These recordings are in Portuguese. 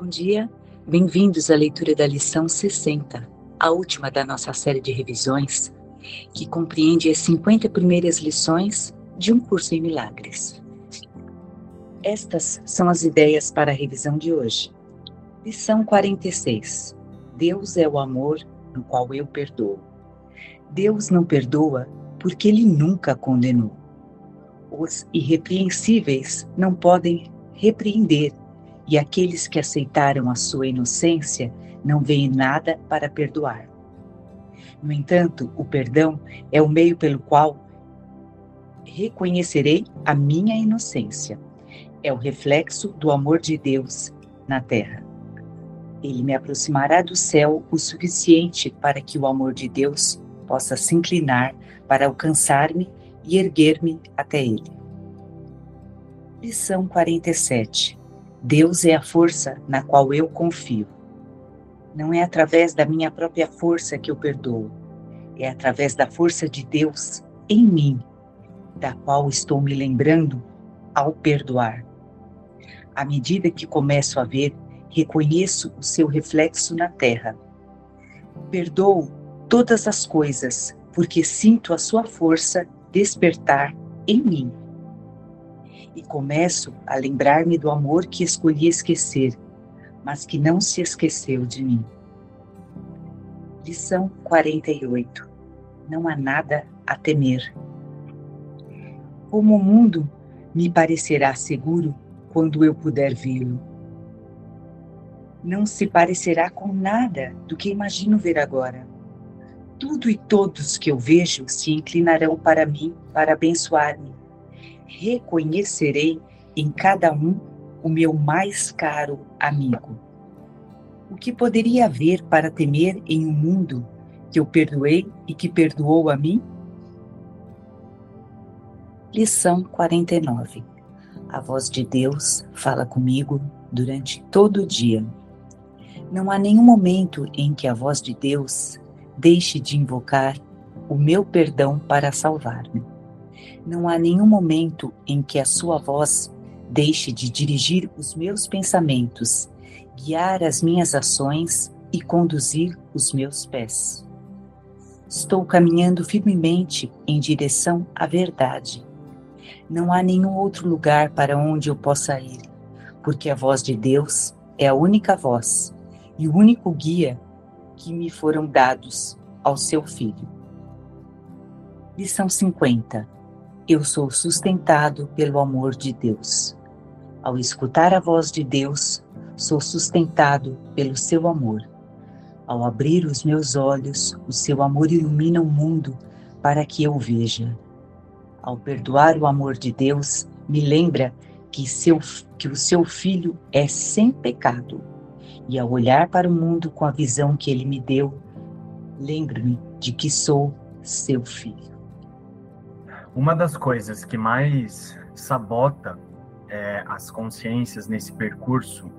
Bom dia, bem-vindos à leitura da lição 60, a última da nossa série de revisões, que compreende as 50 primeiras lições de um curso em milagres. Estas são as ideias para a revisão de hoje. Lição 46. Deus é o amor no qual eu perdoo. Deus não perdoa porque ele nunca condenou. Os irrepreensíveis não podem repreender, e aqueles que aceitaram a sua inocência não veem nada para perdoar. No entanto, o perdão é o meio pelo qual reconhecerei a minha inocência. É o reflexo do amor de Deus na terra. Ele me aproximará do céu o suficiente para que o amor de Deus possa se inclinar para alcançar-me e erguer-me até Ele. Lição 47. Deus é a força na qual eu confio. Não é através da minha própria força que eu perdoo, é através da força de Deus em mim, da qual estou me lembrando ao perdoar. À medida que começo a ver, reconheço o seu reflexo na terra. Perdoo todas as coisas, porque sinto a sua força despertar em mim. E começo a lembrar-me do amor que escolhi esquecer, mas que não se esqueceu de mim. Lição 48. Não há nada a temer. Como o mundo me parecerá seguro quando eu puder vê-lo. Não se parecerá com nada do que imagino ver agora tudo e todos que eu vejo se inclinarão para mim para abençoar-me. Reconhecerei em cada um o meu mais caro amigo. O que poderia haver para temer em um mundo que eu perdoei e que perdoou a mim? Lição 49 A voz de Deus fala comigo durante todo o dia. Não há nenhum momento em que a voz de Deus deixe de invocar o meu perdão para salvar-me. Não há nenhum momento em que a sua voz deixe de dirigir os meus pensamentos, guiar as minhas ações e conduzir os meus pés. Estou caminhando firmemente em direção à verdade. Não há nenhum outro lugar para onde eu possa ir, porque a voz de Deus é a única voz e o único guia que me foram dados ao seu filho. Lição 50. Eu sou sustentado pelo amor de Deus. Ao escutar a voz de Deus, sou sustentado pelo seu amor. Ao abrir os meus olhos, o seu amor ilumina o mundo para que eu veja. Ao perdoar o amor de Deus, me lembra que, seu, que o seu filho é sem pecado e ao olhar para o mundo com a visão que ele me deu, lembro-me de que sou seu filho. Uma das coisas que mais sabota é, as consciências nesse percurso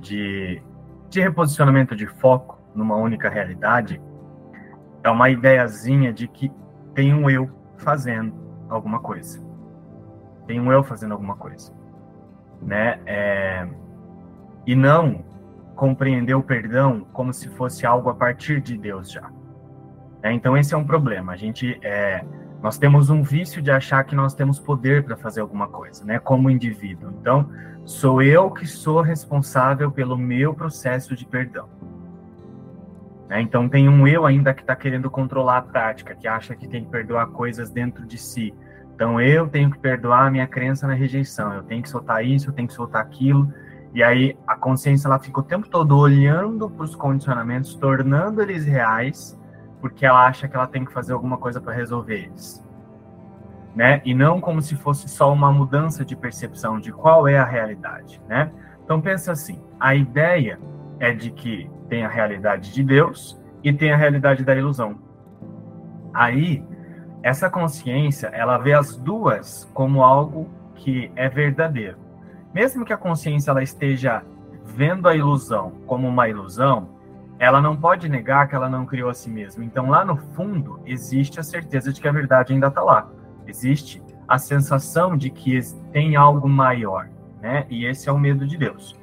de, de reposicionamento de foco numa única realidade é uma ideiazinha de que tem um eu fazendo alguma coisa. Tem um eu fazendo alguma coisa. Né? É, e não compreender o perdão como se fosse algo a partir de Deus já. É, então esse é um problema. A gente é, nós temos um vício de achar que nós temos poder para fazer alguma coisa, né? Como indivíduo. Então sou eu que sou responsável pelo meu processo de perdão. É, então tem um eu ainda que está querendo controlar a prática, que acha que tem que perdoar coisas dentro de si. Então eu tenho que perdoar a minha crença na rejeição. Eu tenho que soltar isso, eu tenho que soltar aquilo e aí a consciência ela fica o tempo todo olhando para os condicionamentos, tornando eles reais, porque ela acha que ela tem que fazer alguma coisa para resolver eles. Né? E não como se fosse só uma mudança de percepção de qual é a realidade, né? Então pensa assim, a ideia é de que tem a realidade de Deus e tem a realidade da ilusão. Aí, essa consciência, ela vê as duas como algo que é verdadeiro mesmo que a consciência ela esteja vendo a ilusão como uma ilusão, ela não pode negar que ela não criou a si mesma. Então, lá no fundo, existe a certeza de que a verdade ainda está lá. Existe a sensação de que tem algo maior, né? E esse é o medo de Deus.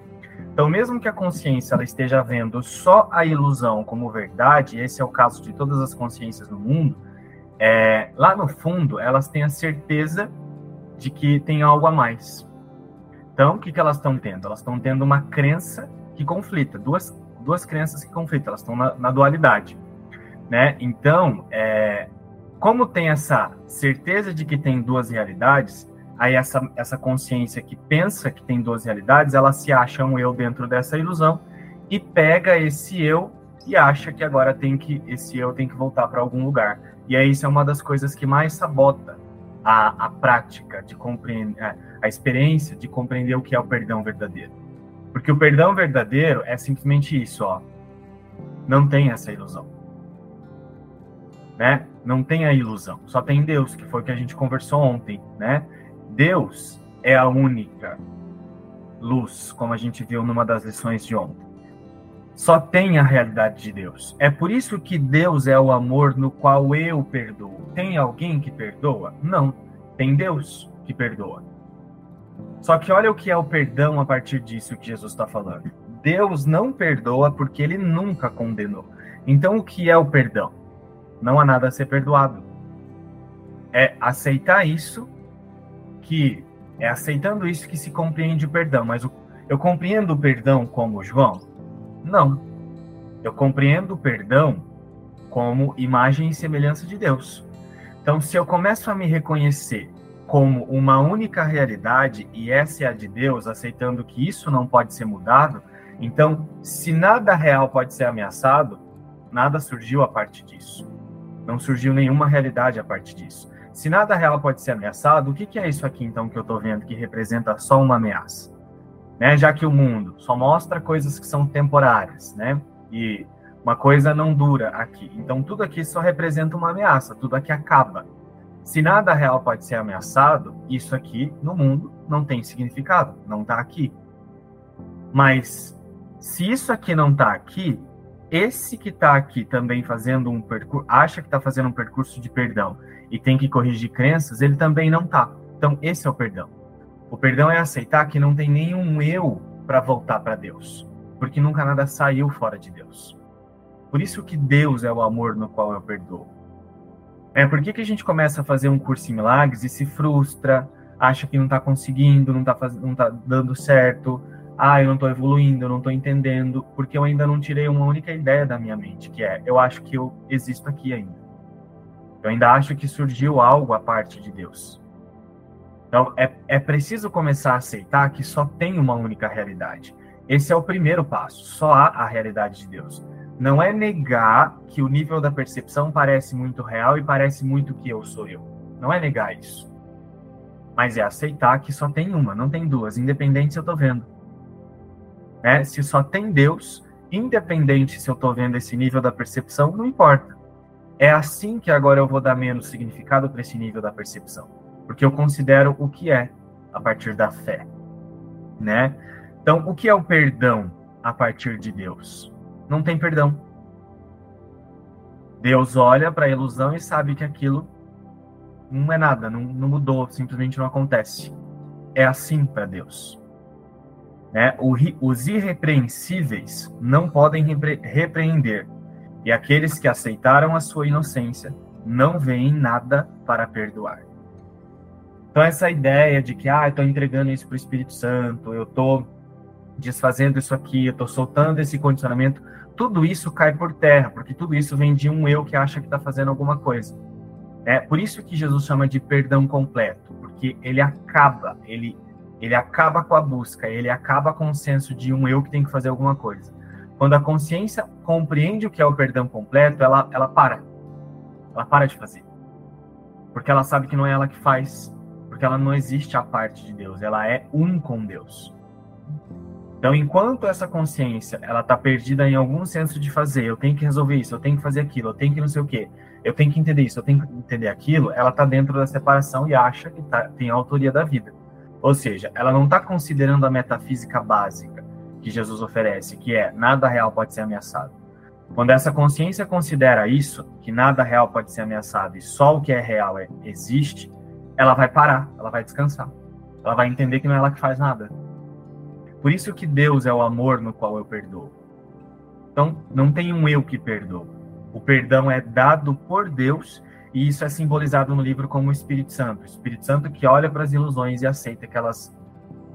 Então, mesmo que a consciência ela esteja vendo só a ilusão como verdade, esse é o caso de todas as consciências no mundo, é, lá no fundo elas têm a certeza de que tem algo a mais. Então, o que, que elas estão tendo? Elas estão tendo uma crença que conflita, duas, duas crenças que conflitam, elas estão na, na dualidade. Né? Então, é, como tem essa certeza de que tem duas realidades, aí essa, essa consciência que pensa que tem duas realidades, ela se acha um eu dentro dessa ilusão e pega esse eu e acha que agora tem que esse eu tem que voltar para algum lugar. E aí isso é uma das coisas que mais sabota a, a prática de compreender, a, experiência de compreender o que é o perdão verdadeiro. Porque o perdão verdadeiro é simplesmente isso, ó. Não tem essa ilusão. Né? Não tem a ilusão. Só tem Deus, que foi o que a gente conversou ontem, né? Deus é a única luz, como a gente viu numa das lições de ontem. Só tem a realidade de Deus. É por isso que Deus é o amor no qual eu perdoo. Tem alguém que perdoa? Não. Tem Deus que perdoa. Só que olha o que é o perdão a partir disso que Jesus está falando. Deus não perdoa porque ele nunca condenou. Então, o que é o perdão? Não há nada a ser perdoado. É aceitar isso que é aceitando isso que se compreende o perdão. Mas eu compreendo o perdão como João? Não. Eu compreendo o perdão como imagem e semelhança de Deus. Então, se eu começo a me reconhecer como uma única realidade e essa é a de Deus, aceitando que isso não pode ser mudado, então, se nada real pode ser ameaçado, nada surgiu a partir disso. Não surgiu nenhuma realidade a partir disso. Se nada real pode ser ameaçado, o que, que é isso aqui então que eu estou vendo que representa só uma ameaça? Né? Já que o mundo só mostra coisas que são temporárias, né? E uma coisa não dura aqui. Então tudo aqui só representa uma ameaça, tudo aqui acaba. Se nada real pode ser ameaçado, isso aqui no mundo não tem significado, não está aqui. Mas se isso aqui não está aqui, esse que está aqui também fazendo um percurso, acha que está fazendo um percurso de perdão e tem que corrigir crenças, ele também não tá. Então, esse é o perdão. O perdão é aceitar que não tem nenhum eu para voltar para Deus, porque nunca nada saiu fora de Deus. Por isso que Deus é o amor no qual eu perdoo. É por que, que a gente começa a fazer um curso em milagres e se frustra, acha que não está conseguindo, não está tá dando certo, ah, eu não estou evoluindo, eu não estou entendendo, porque eu ainda não tirei uma única ideia da minha mente, que é, eu acho que eu existo aqui ainda. Eu ainda acho que surgiu algo a parte de Deus. Então, é, é preciso começar a aceitar que só tem uma única realidade. Esse é o primeiro passo. Só há a realidade de Deus. Não é negar que o nível da percepção parece muito real e parece muito que eu sou eu. Não é negar isso. Mas é aceitar que só tem uma, não tem duas, independente se eu estou vendo. É, se só tem Deus, independente se eu estou vendo esse nível da percepção, não importa. É assim que agora eu vou dar menos significado para esse nível da percepção, porque eu considero o que é a partir da fé, né? Então, o que é o perdão a partir de Deus? Não tem perdão. Deus olha para a ilusão e sabe que aquilo não é nada, não, não mudou, simplesmente não acontece. É assim para Deus. O, os irrepreensíveis não podem repre, repreender, e aqueles que aceitaram a sua inocência não veem nada para perdoar. Então, essa ideia de que, ah, eu estou entregando isso para o Espírito Santo, eu estou desfazendo isso aqui, eu estou soltando esse condicionamento, tudo isso cai por terra, porque tudo isso vem de um eu que acha que está fazendo alguma coisa. É por isso que Jesus chama de perdão completo, porque ele acaba, ele, ele acaba com a busca, ele acaba com o senso de um eu que tem que fazer alguma coisa. Quando a consciência compreende o que é o perdão completo, ela, ela para. Ela para de fazer. Porque ela sabe que não é ela que faz. Porque ela não existe a parte de Deus. Ela é um com Deus. Então, enquanto essa consciência ela está perdida em algum senso de fazer, eu tenho que resolver isso, eu tenho que fazer aquilo, eu tenho que não sei o quê, eu tenho que entender isso, eu tenho que entender aquilo, ela está dentro da separação e acha que tá, tem a autoria da vida. Ou seja, ela não está considerando a metafísica básica que Jesus oferece, que é nada real pode ser ameaçado. Quando essa consciência considera isso, que nada real pode ser ameaçado e só o que é real é, existe, ela vai parar, ela vai descansar. Ela vai entender que não é ela que faz nada. Por isso que Deus é o amor no qual eu perdoo. Então, não tem um eu que perdoa. O perdão é dado por Deus e isso é simbolizado no livro como o Espírito Santo. O Espírito Santo que olha para as ilusões e aceita que elas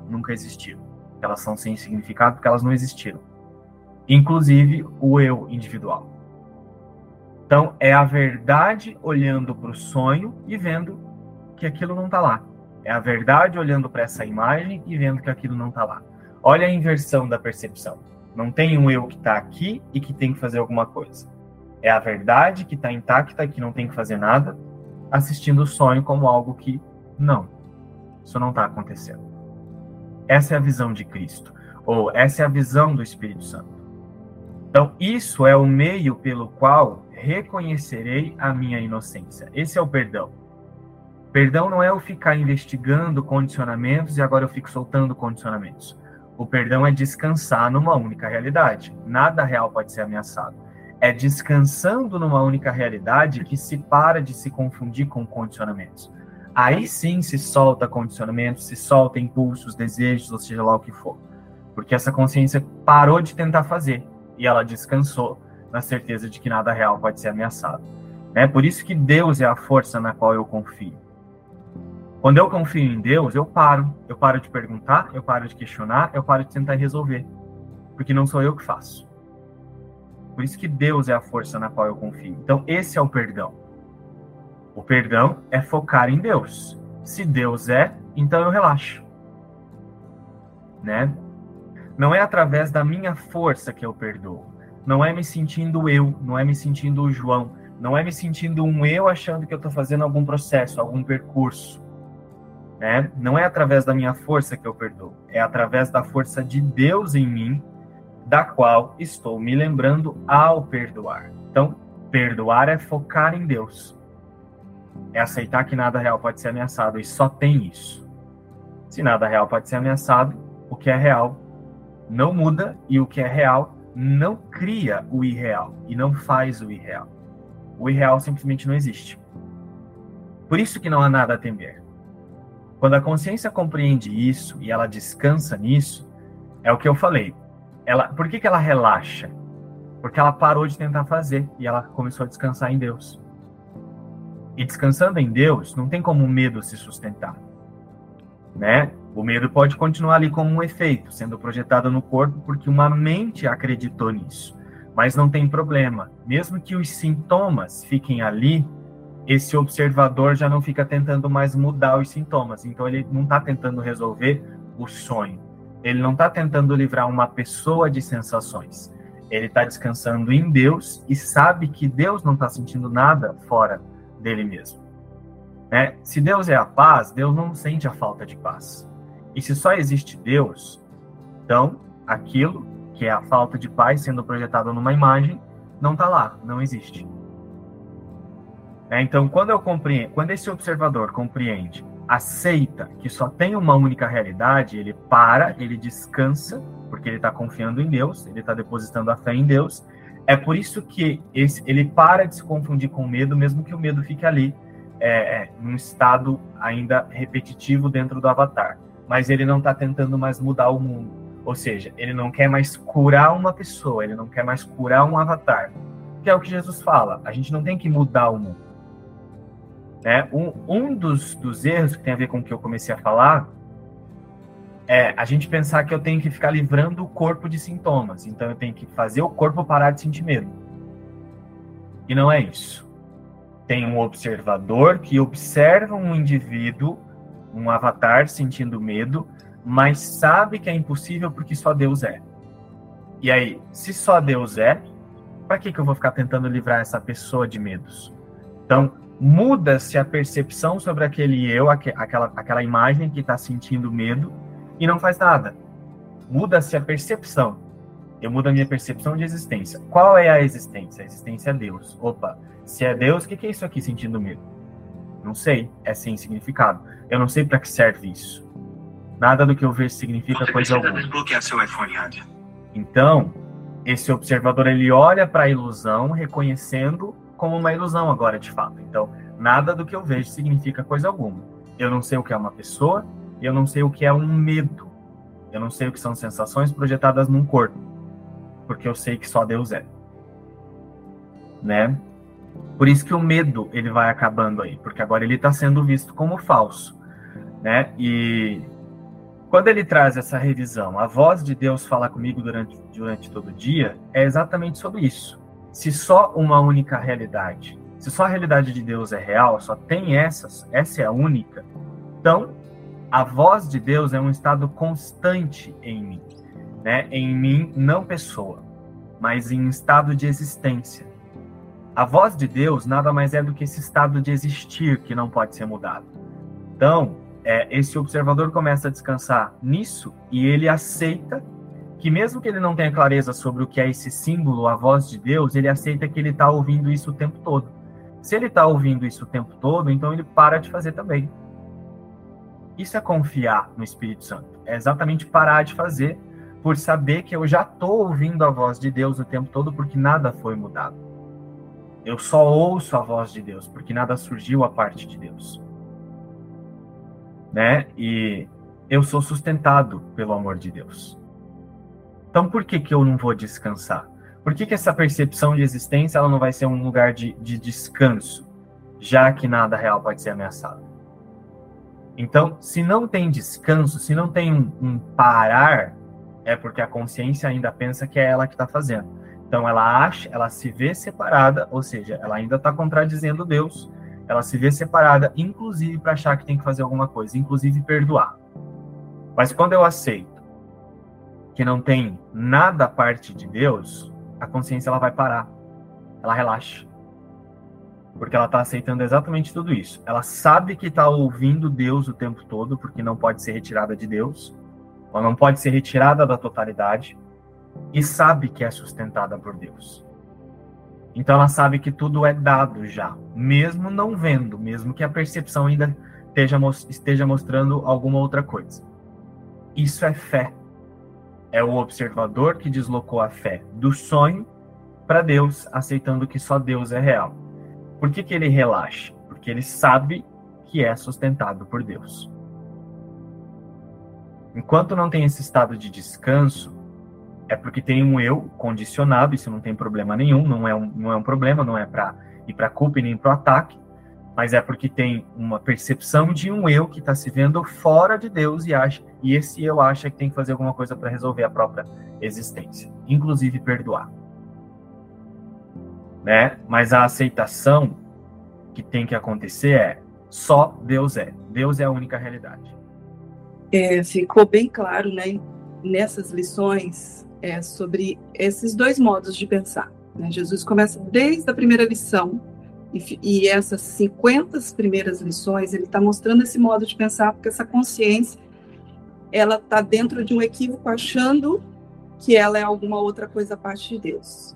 nunca existiram. Que elas são sem significado porque elas não existiram. Inclusive o eu individual. Então, é a verdade olhando para o sonho e vendo que aquilo não está lá. É a verdade olhando para essa imagem e vendo que aquilo não está lá. Olha a inversão da percepção. Não tem um eu que está aqui e que tem que fazer alguma coisa. É a verdade que está intacta e que não tem que fazer nada, assistindo o sonho como algo que não. Isso não está acontecendo. Essa é a visão de Cristo, ou essa é a visão do Espírito Santo. Então, isso é o meio pelo qual reconhecerei a minha inocência. Esse é o perdão. Perdão não é eu ficar investigando condicionamentos e agora eu fico soltando condicionamentos. O perdão é descansar numa única realidade. Nada real pode ser ameaçado. É descansando numa única realidade que se para de se confundir com condicionamentos. Aí sim se solta condicionamentos, se solta impulsos, desejos, ou seja lá o que for. Porque essa consciência parou de tentar fazer e ela descansou na certeza de que nada real pode ser ameaçado. É por isso que Deus é a força na qual eu confio. Quando eu confio em Deus, eu paro. Eu paro de perguntar, eu paro de questionar, eu paro de tentar resolver. Porque não sou eu que faço. Por isso que Deus é a força na qual eu confio. Então, esse é o perdão. O perdão é focar em Deus. Se Deus é, então eu relaxo. Né? Não é através da minha força que eu perdoo. Não é me sentindo eu, não é me sentindo o João, não é me sentindo um eu achando que eu estou fazendo algum processo, algum percurso. Né? Não é através da minha força que eu perdoo, é através da força de Deus em mim, da qual estou me lembrando ao perdoar. Então, perdoar é focar em Deus. É aceitar que nada real pode ser ameaçado e só tem isso. Se nada real pode ser ameaçado, o que é real não muda e o que é real não cria o irreal e não faz o irreal. O irreal simplesmente não existe. Por isso que não há nada a temer. Quando a consciência compreende isso e ela descansa nisso, é o que eu falei. Ela, por que, que ela relaxa? Porque ela parou de tentar fazer e ela começou a descansar em Deus. E descansando em Deus, não tem como o medo se sustentar. Né? O medo pode continuar ali como um efeito, sendo projetado no corpo, porque uma mente acreditou nisso. Mas não tem problema. Mesmo que os sintomas fiquem ali, esse observador já não fica tentando mais mudar os sintomas. Então, ele não está tentando resolver o sonho. Ele não está tentando livrar uma pessoa de sensações. Ele está descansando em Deus e sabe que Deus não está sentindo nada fora dele mesmo. Né? Se Deus é a paz, Deus não sente a falta de paz. E se só existe Deus, então aquilo que é a falta de paz sendo projetado numa imagem não está lá, não existe. É, então, quando eu compreendo, quando esse observador compreende, aceita que só tem uma única realidade, ele para, ele descansa, porque ele está confiando em Deus, ele está depositando a fé em Deus. É por isso que esse, ele para de se confundir com medo, mesmo que o medo fique ali, é, é, num estado ainda repetitivo dentro do avatar mas ele não está tentando mais mudar o mundo. Ou seja, ele não quer mais curar uma pessoa, ele não quer mais curar um avatar. Que é o que Jesus fala, a gente não tem que mudar o mundo. É, um, um dos, dos erros que tem a ver com o que eu comecei a falar é a gente pensar que eu tenho que ficar livrando o corpo de sintomas. Então eu tenho que fazer o corpo parar de sentir medo. E não é isso. Tem um observador que observa um indivíduo um avatar sentindo medo, mas sabe que é impossível porque só Deus é. E aí, se só Deus é, para que, que eu vou ficar tentando livrar essa pessoa de medos? Então, muda-se a percepção sobre aquele eu, aquela, aquela imagem que está sentindo medo, e não faz nada. Muda-se a percepção. Eu mudo a minha percepção de existência. Qual é a existência? A existência é Deus. Opa, se é Deus, o que, que é isso aqui sentindo medo? Não sei, é sem significado. Eu não sei para que serve isso. Nada do que eu vejo significa Você coisa alguma. desbloquear seu iPhone, Então, esse observador ele olha para a ilusão, reconhecendo como uma ilusão agora de fato. Então, nada do que eu vejo significa coisa alguma. Eu não sei o que é uma pessoa, eu não sei o que é um medo. Eu não sei o que são sensações projetadas num corpo, porque eu sei que só Deus é. Né? Por isso que o medo ele vai acabando aí, porque agora ele está sendo visto como falso, né? E quando ele traz essa revisão, a voz de Deus fala comigo durante, durante todo o dia, é exatamente sobre isso. Se só uma única realidade, se só a realidade de Deus é real, só tem essas, essa é a única, então a voz de Deus é um estado constante em mim, né? Em mim, não pessoa, mas em estado de existência. A voz de Deus nada mais é do que esse estado de existir que não pode ser mudado. Então, é, esse observador começa a descansar nisso e ele aceita que mesmo que ele não tenha clareza sobre o que é esse símbolo, a voz de Deus, ele aceita que ele está ouvindo isso o tempo todo. Se ele está ouvindo isso o tempo todo, então ele para de fazer também. Isso é confiar no Espírito Santo. É exatamente parar de fazer por saber que eu já estou ouvindo a voz de Deus o tempo todo porque nada foi mudado. Eu só ouço a voz de Deus porque nada surgiu a parte de Deus. Né? E eu sou sustentado pelo amor de Deus. Então por que, que eu não vou descansar? Por que, que essa percepção de existência ela não vai ser um lugar de, de descanso, já que nada real pode ser ameaçado? Então, se não tem descanso, se não tem um, um parar, é porque a consciência ainda pensa que é ela que está fazendo. Então, ela acha, ela se vê separada, ou seja, ela ainda está contradizendo Deus. Ela se vê separada, inclusive para achar que tem que fazer alguma coisa, inclusive perdoar. Mas quando eu aceito que não tem nada a parte de Deus, a consciência ela vai parar, ela relaxa porque ela está aceitando exatamente tudo isso. Ela sabe que está ouvindo Deus o tempo todo, porque não pode ser retirada de Deus, ela não pode ser retirada da totalidade, e sabe que é sustentada por Deus. Então ela sabe que tudo é dado já, mesmo não vendo, mesmo que a percepção ainda esteja, esteja mostrando alguma outra coisa. Isso é fé. É o observador que deslocou a fé do sonho para Deus, aceitando que só Deus é real. Por que, que ele relaxa? Porque ele sabe que é sustentado por Deus. Enquanto não tem esse estado de descanso, é porque tem um eu condicionado, isso não tem problema nenhum, não é um, não é um problema, não é para ir para culpa e nem para o ataque, mas é porque tem uma percepção de um eu que está se vendo fora de Deus e acha e esse eu acha que tem que fazer alguma coisa para resolver a própria existência, inclusive perdoar né? Mas a aceitação que tem que acontecer é só Deus é. Deus é a única realidade. É, ficou bem claro, né, nessas lições é, sobre esses dois modos de pensar. Né? Jesus começa desde a primeira lição e, e essas 50 primeiras lições ele está mostrando esse modo de pensar porque essa consciência ela está dentro de um equívoco achando que ela é alguma outra coisa a parte de Deus.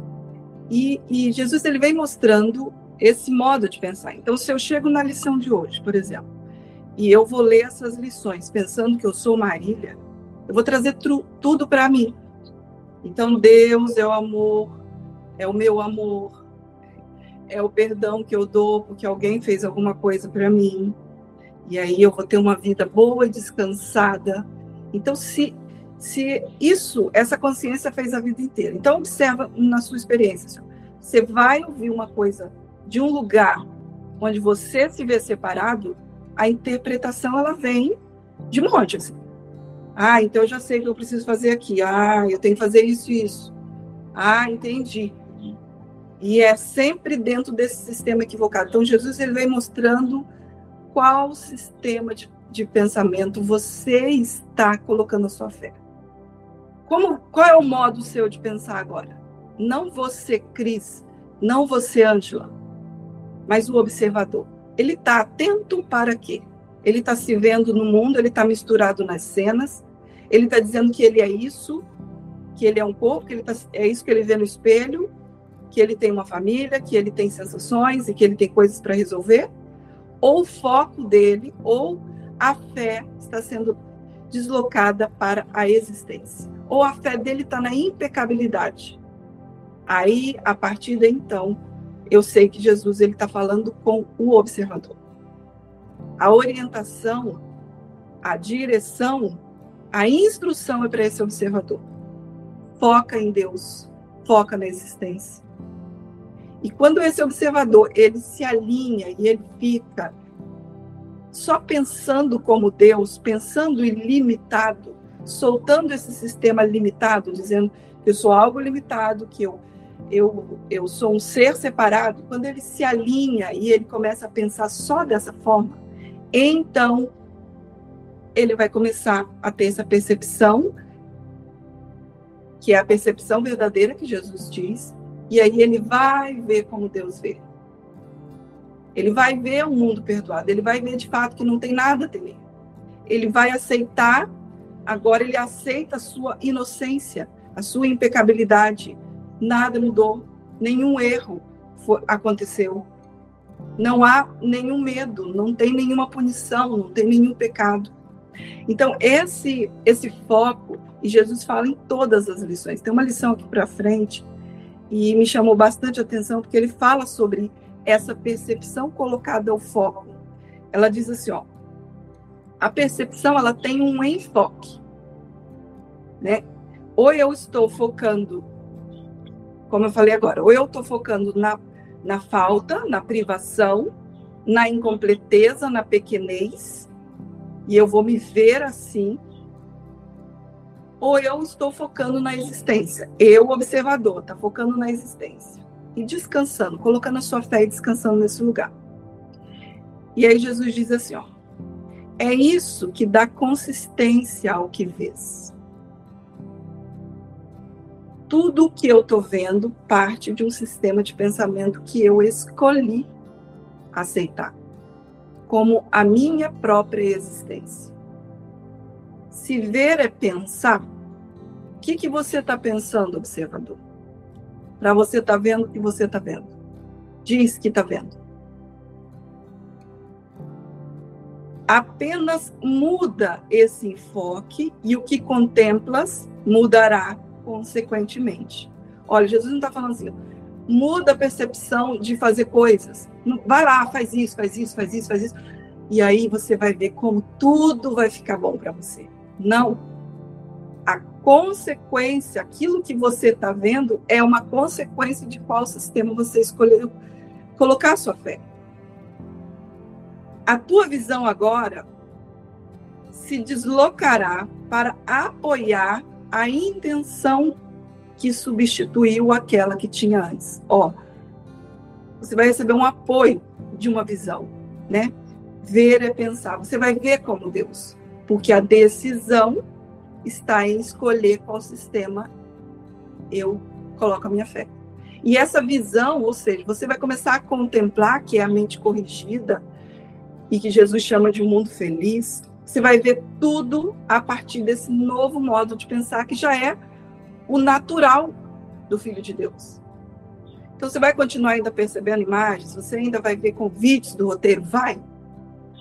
E, e Jesus ele vem mostrando esse modo de pensar. Então, se eu chego na lição de hoje, por exemplo, e eu vou ler essas lições pensando que eu sou Marília, eu vou trazer tudo para mim. Então, Deus é o amor, é o meu amor, é o perdão que eu dou porque alguém fez alguma coisa para mim. E aí eu vou ter uma vida boa e descansada. Então, se se isso, essa consciência fez a vida inteira. Então, observa na sua experiência. Você vai ouvir uma coisa de um lugar onde você se vê separado, a interpretação ela vem de monte. Assim. Ah, então eu já sei o que eu preciso fazer aqui. Ah, eu tenho que fazer isso e isso. Ah, entendi. E é sempre dentro desse sistema equivocado. Então, Jesus ele vem mostrando qual sistema de, de pensamento você está colocando a sua fé. Como, qual é o modo seu de pensar agora? Não você, Cris, não você, Ângela, mas o observador. Ele está atento para quê? Ele está se vendo no mundo, ele está misturado nas cenas, ele está dizendo que ele é isso, que ele é um corpo, que ele tá, é isso que ele vê no espelho, que ele tem uma família, que ele tem sensações e que ele tem coisas para resolver, ou o foco dele, ou a fé está sendo deslocada para a existência ou a fé dele está na impecabilidade. Aí, a partir de então, eu sei que Jesus ele está falando com o observador. A orientação, a direção A instrução é para esse observador. Foca em Deus, foca na existência. E quando esse observador ele se alinha e ele fica só pensando como Deus, pensando ilimitado, soltando esse sistema limitado, dizendo que eu sou algo limitado, que eu eu, eu sou um ser separado, quando ele se alinha e ele começa a pensar só dessa forma, então ele vai começar a ter essa percepção, que é a percepção verdadeira que Jesus diz, e aí ele vai ver como Deus vê. Ele vai ver o mundo perdoado, ele vai ver de fato que não tem nada a temer. Ele vai aceitar, agora ele aceita a sua inocência, a sua impecabilidade. Nada mudou, nenhum erro foi, aconteceu. Não há nenhum medo, não tem nenhuma punição, não tem nenhum pecado. Então, esse, esse foco, e Jesus fala em todas as lições. Tem uma lição aqui para frente, e me chamou bastante atenção, porque ele fala sobre essa percepção colocada ao foco. Ela diz assim, ó, a percepção ela tem um enfoque, né? Ou eu estou focando, como eu falei agora, ou eu estou focando na, na falta, na privação, na incompleteza, na pequenez, e eu vou me ver assim, ou eu estou focando na existência. Eu, observador, está focando na existência e descansando, colocando a sua fé e descansando nesse lugar. E aí Jesus diz assim, ó, é isso que dá consistência ao que vês. Tudo o que eu estou vendo parte de um sistema de pensamento que eu escolhi aceitar como a minha própria existência. Se ver é pensar, o que, que você está pensando, observador? para você estar tá vendo o que você está vendo. Diz que está vendo. Apenas muda esse enfoque e o que contemplas mudará consequentemente. Olha, Jesus não está falando assim, muda a percepção de fazer coisas. Vai lá, faz isso, faz isso, faz isso, faz isso. E aí você vai ver como tudo vai ficar bom para você. Não, a consequência, aquilo que você está vendo, é uma consequência de qual sistema você escolheu colocar sua fé. A tua visão agora se deslocará para apoiar a intenção que substituiu aquela que tinha antes. Ó, você vai receber um apoio de uma visão, né? Ver é pensar. Você vai ver como Deus, porque a decisão está em escolher qual sistema eu coloco a minha fé. E essa visão, ou seja, você vai começar a contemplar que é a mente corrigida e que Jesus chama de um mundo feliz. Você vai ver tudo a partir desse novo modo de pensar que já é o natural do Filho de Deus. Então você vai continuar ainda percebendo imagens, você ainda vai ver convites do roteiro, vai.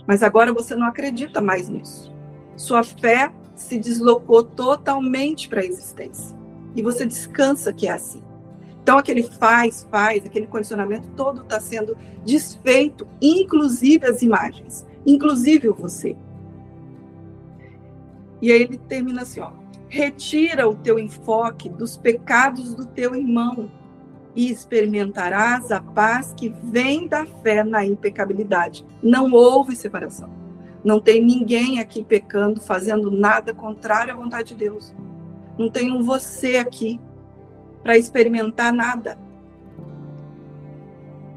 Mas agora você não acredita mais nisso. Sua fé se deslocou totalmente para a existência. E você descansa que é assim. Então, aquele faz, faz, aquele condicionamento todo está sendo desfeito, inclusive as imagens, inclusive você. E aí ele termina assim, ó. Retira o teu enfoque dos pecados do teu irmão e experimentarás a paz que vem da fé na impecabilidade. Não houve separação. Não tem ninguém aqui pecando, fazendo nada contrário à vontade de Deus. Não tem um você aqui para experimentar nada.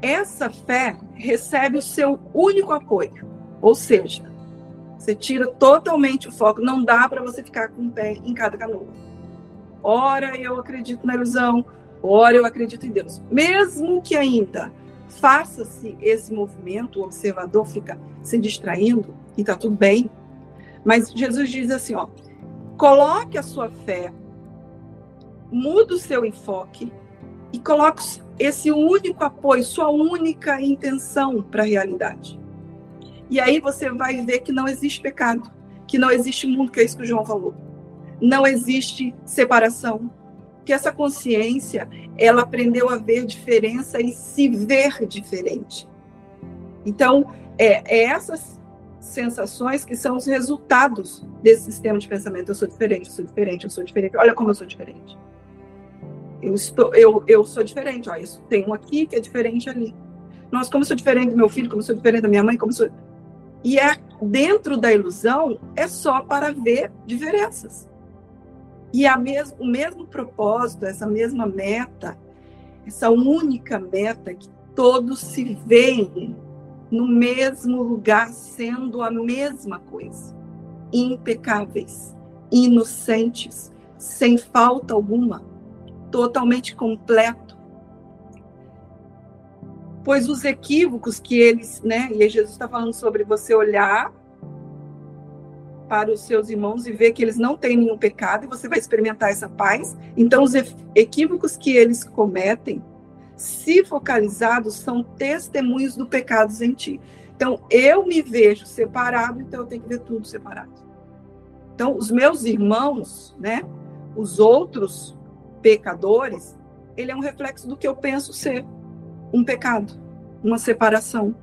Essa fé recebe o seu único apoio. Ou seja, você tira totalmente o foco. Não dá para você ficar com o pé em cada canoa. Ora eu acredito na ilusão, ora eu acredito em Deus. Mesmo que ainda faça-se esse movimento, o observador fica se distraindo, e está tudo bem. Mas Jesus diz assim, ó, coloque a sua fé, muda o seu enfoque e coloque esse único apoio, sua única intenção para a realidade. E aí você vai ver que não existe pecado, que não existe mundo, que é isso que o João falou. Não existe separação, que essa consciência, ela aprendeu a ver diferença e se ver diferente. Então, é, é essa sensações que são os resultados desse sistema de pensamento. Eu sou diferente, eu sou diferente, eu sou diferente. Olha como eu sou diferente. Eu, estou, eu, eu sou diferente. Ó, isso tem um aqui que é diferente ali. Nossa, como eu sou diferente do meu filho, como eu sou diferente da minha mãe, como eu sou... E é, dentro da ilusão é só para ver diferenças. E a mes o mesmo propósito, essa mesma meta, essa única meta que todos se veem no mesmo lugar, sendo a mesma coisa. Impecáveis, inocentes, sem falta alguma, totalmente completo. Pois os equívocos que eles, né, e Jesus está falando sobre você olhar para os seus irmãos e ver que eles não têm nenhum pecado e você vai experimentar essa paz. Então, os equívocos que eles cometem se focalizados, são testemunhos do pecado em ti. Então, eu me vejo separado, então eu tenho que ver tudo separado. Então, os meus irmãos, né, os outros pecadores, ele é um reflexo do que eu penso ser um pecado, uma separação.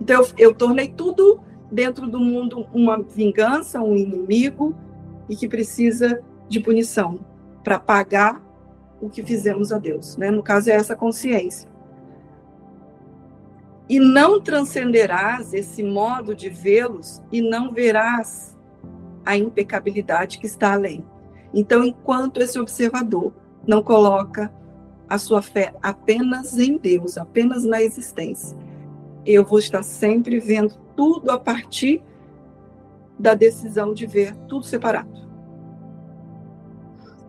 Então, eu, eu tornei tudo dentro do mundo uma vingança, um inimigo e que precisa de punição para pagar o que fizemos a Deus. Né? No caso, é essa consciência. E não transcenderás esse modo de vê-los e não verás a impecabilidade que está além. Então, enquanto esse observador não coloca a sua fé apenas em Deus, apenas na existência, eu vou estar sempre vendo tudo a partir da decisão de ver tudo separado.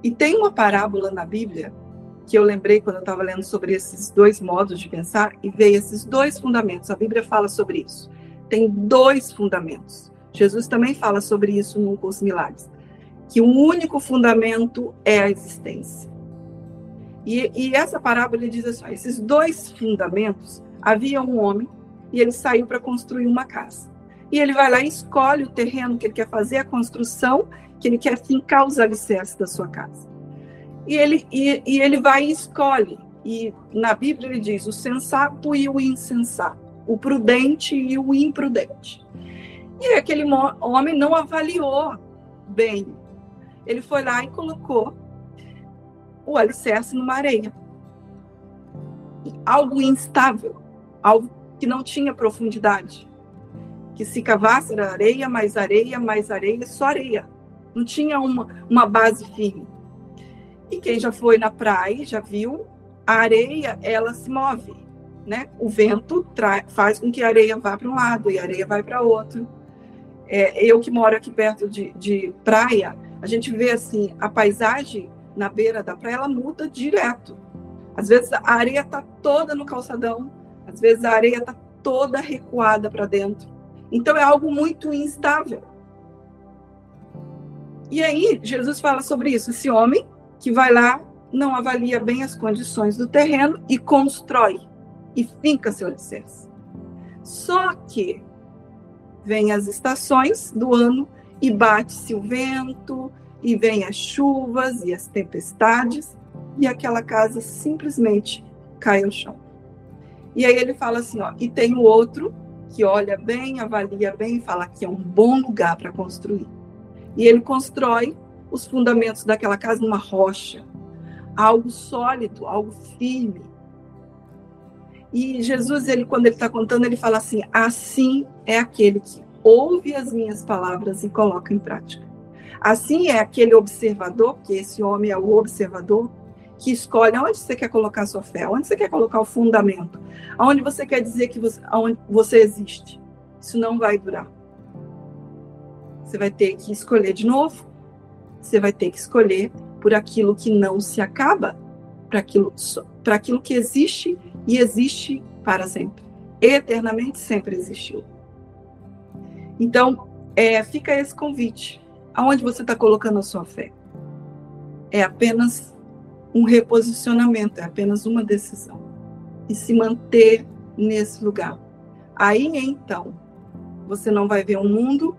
E tem uma parábola na Bíblia que eu lembrei quando eu estava lendo sobre esses dois modos de pensar e veio esses dois fundamentos. A Bíblia fala sobre isso. Tem dois fundamentos. Jesus também fala sobre isso no curso Milagres. Que o único fundamento é a existência. E, e essa parábola diz assim: esses dois fundamentos, havia um homem e ele saiu para construir uma casa. E ele vai lá e escolhe o terreno que ele quer fazer a construção que ele quer fincar os alicerces da sua casa. E ele, e, e ele vai e escolhe. E na Bíblia ele diz o sensato e o insensato, o prudente e o imprudente. E aquele homem não avaliou bem. Ele foi lá e colocou o alicerce numa areia. Algo instável, algo que não tinha profundidade. Que se cavasse era areia, mais areia, mais areia, só areia não tinha uma, uma base firme. E quem já foi na praia já viu, a areia ela se move, né? O vento faz com que a areia vá para um lado e a areia vai para outro. É, eu que moro aqui perto de, de praia, a gente vê assim a paisagem na beira da praia ela muda direto. Às vezes a areia está toda no calçadão, às vezes a areia está toda recuada para dentro. Então é algo muito instável. E aí, Jesus fala sobre isso. Esse homem que vai lá, não avalia bem as condições do terreno e constrói e finca seu alicerce. Só que vem as estações do ano e bate-se o vento, e vem as chuvas e as tempestades, e aquela casa simplesmente cai ao chão. E aí ele fala assim, ó, e tem o outro que olha bem, avalia bem e fala que é um bom lugar para construir. E ele constrói os fundamentos daquela casa numa rocha, algo sólido, algo firme. E Jesus, ele quando ele está contando, ele fala assim: assim é aquele que ouve as minhas palavras e coloca em prática. Assim é aquele observador, que esse homem é o observador, que escolhe onde você quer colocar sua fé, onde você quer colocar o fundamento, aonde você quer dizer que você, aonde você existe. Isso não vai durar. Você vai ter que escolher de novo. Você vai ter que escolher por aquilo que não se acaba, para aquilo, para aquilo que existe e existe para sempre. Eternamente sempre existiu. Então, é, fica esse convite. Aonde você está colocando a sua fé? É apenas um reposicionamento, é apenas uma decisão. E se manter nesse lugar. Aí então, você não vai ver um mundo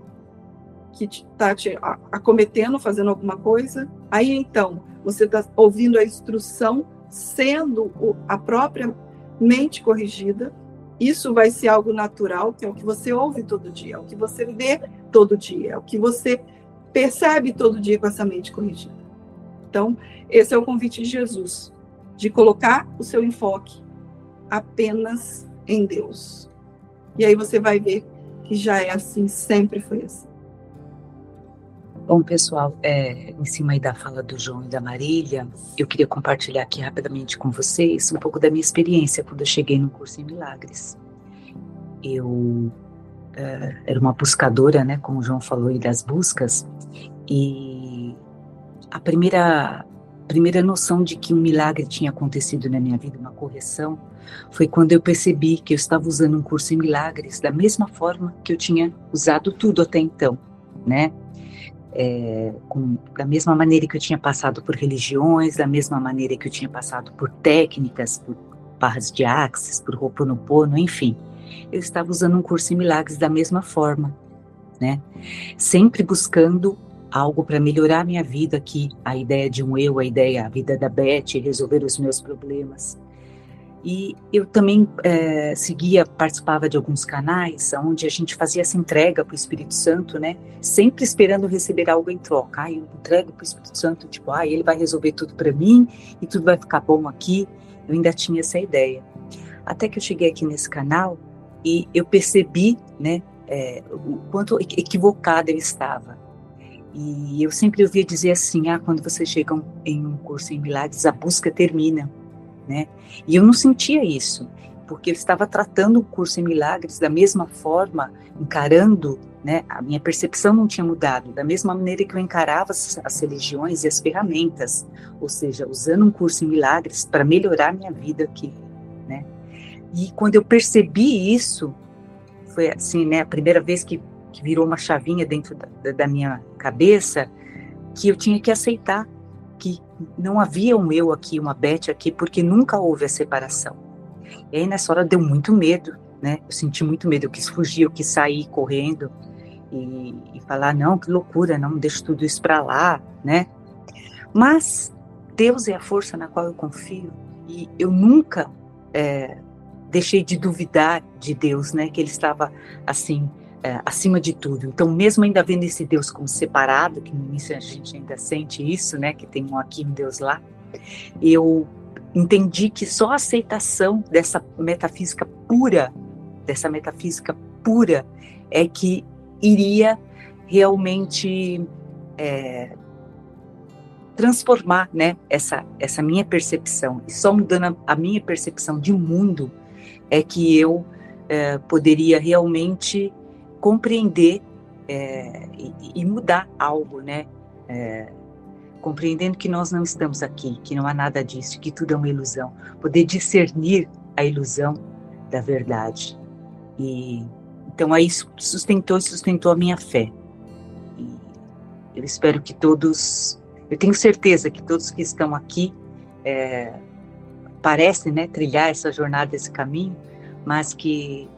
que está te acometendo, fazendo alguma coisa. Aí então, você está ouvindo a instrução, sendo a própria mente corrigida, isso vai ser algo natural, que é o que você ouve todo dia, é o que você vê todo dia, é o que você percebe todo dia com essa mente corrigida. Então, esse é o convite de Jesus, de colocar o seu enfoque apenas em Deus. E aí você vai ver que já é assim, sempre foi assim. Bom, pessoal, é, em cima aí da fala do João e da Marília, eu queria compartilhar aqui rapidamente com vocês um pouco da minha experiência quando eu cheguei no curso em Milagres. Eu é, era uma buscadora, né, como o João falou aí das buscas, e a primeira primeira noção de que um milagre tinha acontecido na minha vida, uma correção, foi quando eu percebi que eu estava usando um curso em milagres da mesma forma que eu tinha usado tudo até então, né? É, com, da mesma maneira que eu tinha passado por religiões, da mesma maneira que eu tinha passado por técnicas, por barras de axis, por Ho'oponopono, enfim. Eu estava usando um curso em milagres da mesma forma, né? Sempre buscando algo para melhorar minha vida aqui, a ideia de um eu, a ideia, a vida da Beth, resolver os meus problemas. E eu também é, seguia, participava de alguns canais onde a gente fazia essa entrega para o Espírito Santo, né? Sempre esperando receber algo em troca. Ah, eu entrego para o Espírito Santo, tipo, ah, ele vai resolver tudo para mim e tudo vai ficar bom aqui. Eu ainda tinha essa ideia. Até que eu cheguei aqui nesse canal e eu percebi, né, é, o quanto equivocada eu estava. E eu sempre ouvia dizer assim: ah, quando vocês chegam em um curso em milagres, a busca termina né? E eu não sentia isso, porque eu estava tratando o curso em milagres da mesma forma, encarando, né? A minha percepção não tinha mudado, da mesma maneira que eu encarava as, as religiões e as ferramentas, ou seja, usando um curso em milagres para melhorar minha vida aqui, né? E quando eu percebi isso, foi assim, né? A primeira vez que, que virou uma chavinha dentro da, da minha cabeça, que eu tinha que aceitar que não havia um eu aqui, uma Beth aqui, porque nunca houve a separação. E aí nessa hora deu muito medo, né? Eu senti muito medo, eu quis fugir, eu quis sair correndo e, e falar não, que loucura, não deixo tudo isso para lá, né? Mas Deus é a força na qual eu confio e eu nunca é, deixei de duvidar de Deus, né? Que Ele estava assim é, acima de tudo. Então, mesmo ainda vendo esse Deus como separado, que no início a gente ainda sente isso, né, que tem um aqui, um Deus lá, eu entendi que só a aceitação dessa metafísica pura, dessa metafísica pura, é que iria realmente é, transformar, né, essa, essa minha percepção. E só mudando a, minha percepção de mundo é que eu é, poderia realmente compreender é, e, e, mudar algo, né? É, compreendendo que nós não estamos aqui, que não há nada disso, que tudo é uma ilusão. Poder discernir a ilusão da verdade. E então aí sustentou e sustentou a minha fé. E eu espero que todos, eu tenho certeza que todos que estão aqui é, parecem, né, trilhar essa jornada, esse caminho, mas que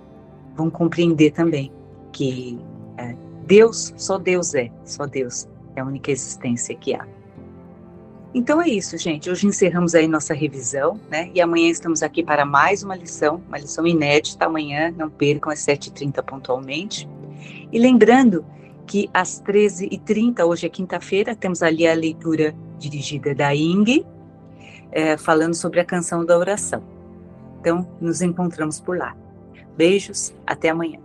vão compreender também que é, Deus, só Deus é, só Deus é a única existência que há. Então é isso, gente. Hoje encerramos aí nossa revisão, né? E amanhã estamos aqui para mais uma lição, uma lição inédita amanhã, não percam, às 7h30 pontualmente. E lembrando que às 13h30, hoje é quinta-feira, temos ali a leitura dirigida da Ing, é, falando sobre a canção da oração. Então, nos encontramos por lá. Beijos, até amanhã.